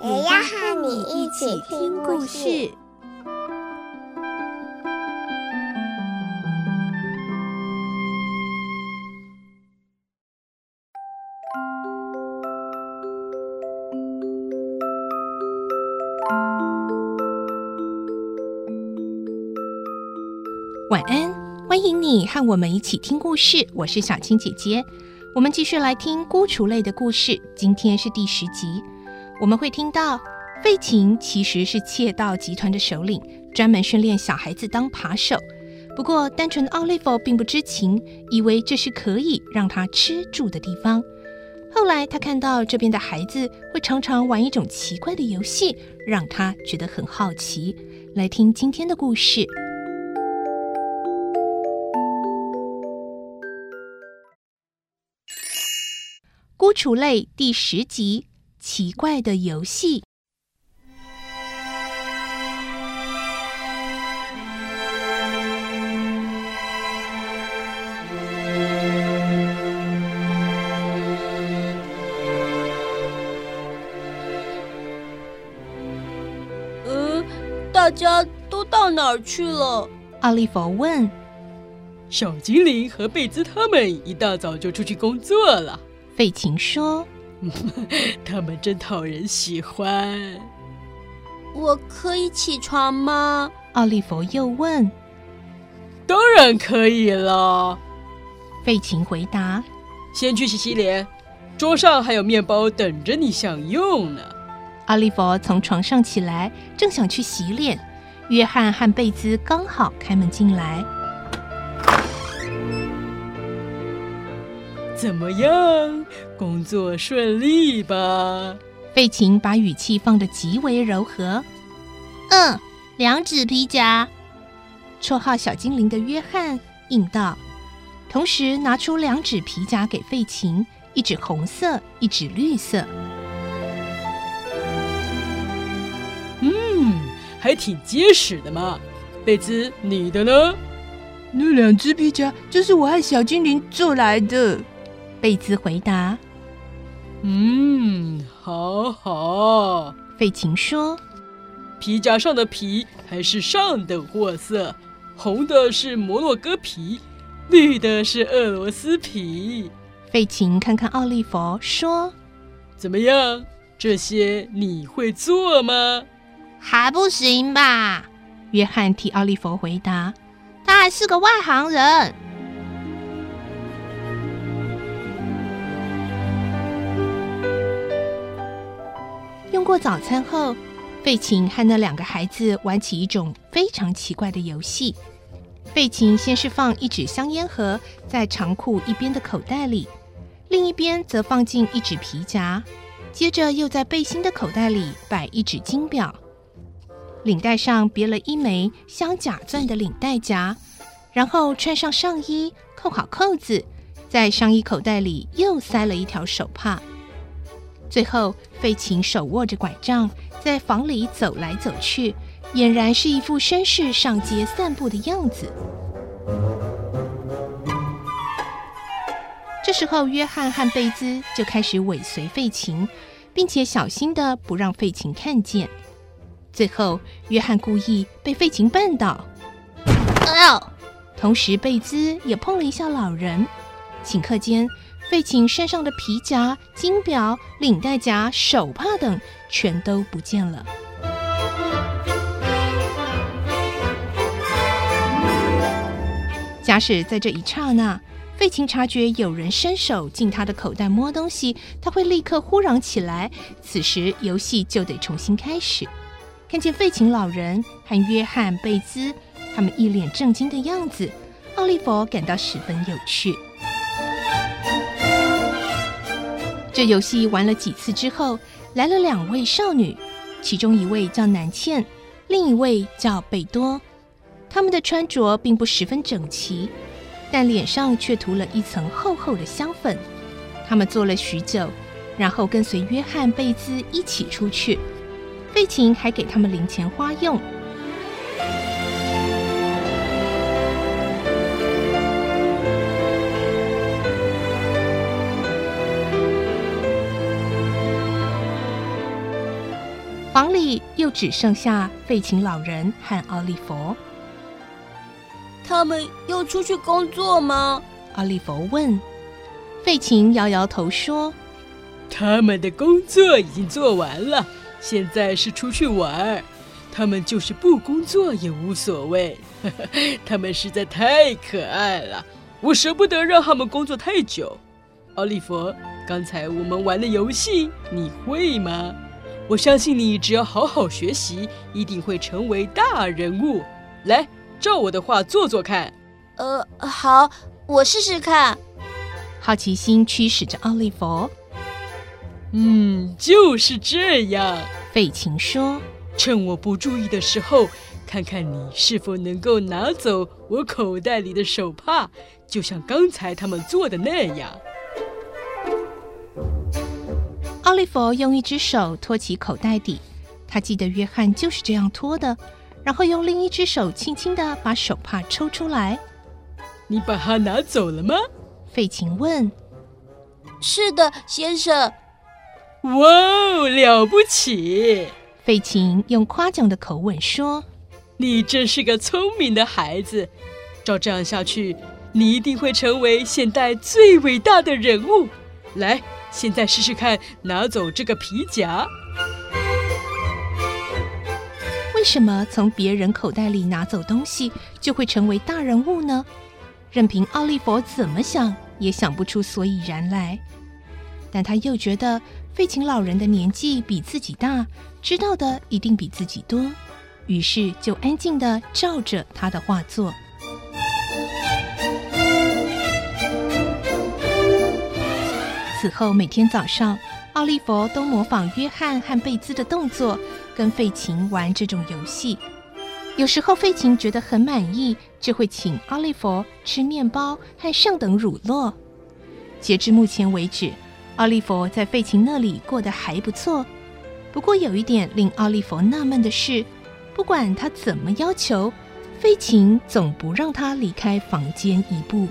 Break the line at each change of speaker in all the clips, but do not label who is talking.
也要和你一起听故事。
晚安，欢迎你和我们一起听故事。我是小青姐姐，我们继续来听孤雏类的故事。今天是第十集，我们会听到费琴其实是窃盗集团的首领，专门训练小孩子当扒手。不过，单纯的奥利弗并不知情，以为这是可以让他吃住的地方。后来，他看到这边的孩子会常常玩一种奇怪的游戏，让他觉得很好奇。来听今天的故事。孤雏类第十集：奇怪的游戏。
呃，大家都到哪儿去了？
阿利佛问。
小精灵和贝兹他们一大早就出去工作了。
费琴说：“
他们真讨人喜欢。”
我可以起床吗？
奥利弗又问。
“当然可以了。”
费琴回答。
“先去洗洗脸，桌上还有面包等着你享用呢。”
奥利弗从床上起来，正想去洗脸，约翰和贝兹刚好开门进来。
怎么样？工作顺利吧？
费琴把语气放得极为柔和。
嗯，两指皮夹。
绰号小精灵的约翰应道，同时拿出两指皮夹给费琴，一指红色，一指绿色。
嗯，还挺结实的嘛。贝兹，你的呢？
那两只皮夹就是我和小精灵做来的。
贝兹回答：“
嗯，好好。”
费琴说：“
皮夹上的皮还是上等货色，红的是摩洛哥皮，绿的是俄罗斯皮。”
费琴看看奥利弗说：“
怎么样？这些你会做吗？”“
还不行吧？”
约翰替奥利弗回答：“
他还是个外行人。”
用过早餐后，费琴和那两个孩子玩起一种非常奇怪的游戏。费琴先是放一纸香烟盒在长裤一边的口袋里，另一边则放进一纸皮夹，接着又在背心的口袋里摆一纸金表，领带上别了一枚镶假钻的领带夹，然后穿上上衣，扣好扣子，在上衣口袋里又塞了一条手帕。最后，费琴手握着拐杖，在房里走来走去，俨然是一副绅士上街散步的样子。这时候，约翰和贝兹就开始尾随费琴，并且小心的不让费琴看见。最后，约翰故意被费琴绊倒，
哎呦！
同时，贝兹也碰了一下老人。顷刻间，费琴身上的皮夹、金表、领带夹、手帕等全都不见了。假使在这一刹那，费琴察觉有人伸手进他的口袋摸东西，他会立刻呼嚷起来。此时游戏就得重新开始。看见费琴老人和约翰、贝兹他们一脸震惊的样子，奥利弗感到十分有趣。这游戏玩了几次之后，来了两位少女，其中一位叫南茜，另一位叫贝多。他们的穿着并不十分整齐，但脸上却涂了一层厚厚的香粉。他们坐了许久，然后跟随约翰·贝兹一起出去。费琴还给他们零钱花用。房里又只剩下费琴老人和奥利弗。
他们要出去工作吗？
奥利弗问。费琴摇摇头说：“
他们的工作已经做完了，现在是出去玩。他们就是不工作也无所谓。呵呵，他们实在太可爱了，我舍不得让他们工作太久。”奥利弗，刚才我们玩的游戏你会吗？我相信你只要好好学习，一定会成为大人物。来，照我的话做做看。
呃，好，我试试看。
好奇心驱使着奥利弗。
嗯，就是这样。
费琴说：“
趁我不注意的时候，看看你是否能够拿走我口袋里的手帕，就像刚才他们做的那样。”
奥利弗用一只手托起口袋底，他记得约翰就是这样托的，然后用另一只手轻轻的把手帕抽出来。
你把它拿走了吗？
费琴问。
是的，先生。
哇哦，了不起！
费琴用夸奖的口吻说：“
你真是个聪明的孩子，照这样下去，你一定会成为现代最伟大的人物。来。”现在试试看，拿走这个皮夹。
为什么从别人口袋里拿走东西就会成为大人物呢？任凭奥利弗怎么想，也想不出所以然来。但他又觉得费琴老人的年纪比自己大，知道的一定比自己多，于是就安静的照着他的话做。此后每天早上，奥利弗都模仿约翰和贝兹的动作，跟费琴玩这种游戏。有时候费琴觉得很满意，就会请奥利弗吃面包和上等乳酪。截至目前为止，奥利弗在费琴那里过得还不错。不过有一点令奥利弗纳闷的是，不管他怎么要求，费琴总不让他离开房间一步。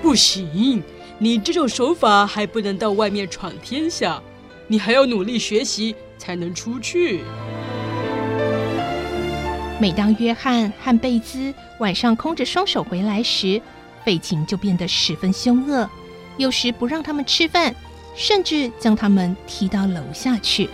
不行。你这种手法还不能到外面闯天下，你还要努力学习才能出去。
每当约翰和贝兹晚上空着双手回来时，费琴就变得十分凶恶，有时不让他们吃饭，甚至将他们踢到楼下去。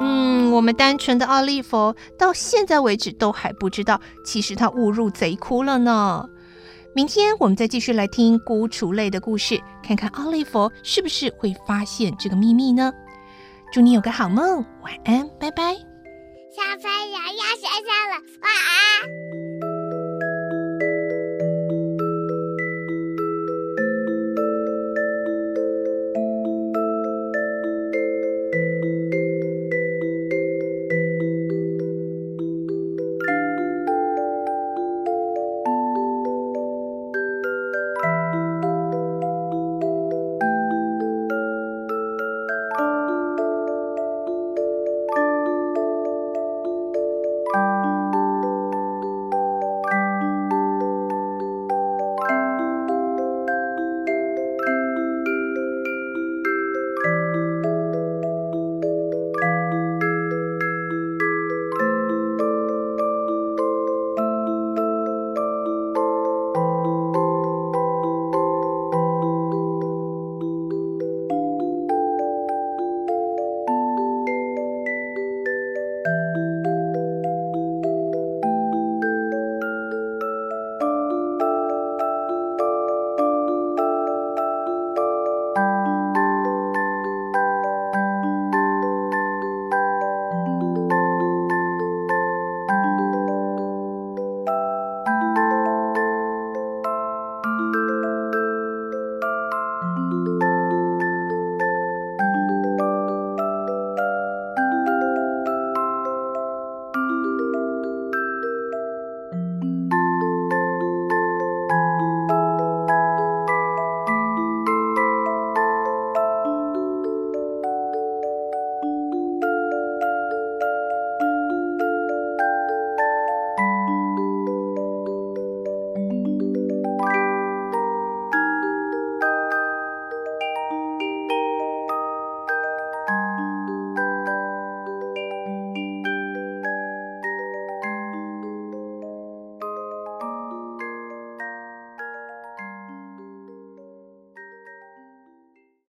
嗯我们单纯的奥利弗到现在为止都还不知道，其实他误入贼窟了呢。明天我们再继续来听孤雏类的故事，看看奥利弗是不是会发现这个秘密呢？祝你有个好梦，晚安，拜拜。
小朋友要睡觉了，晚安。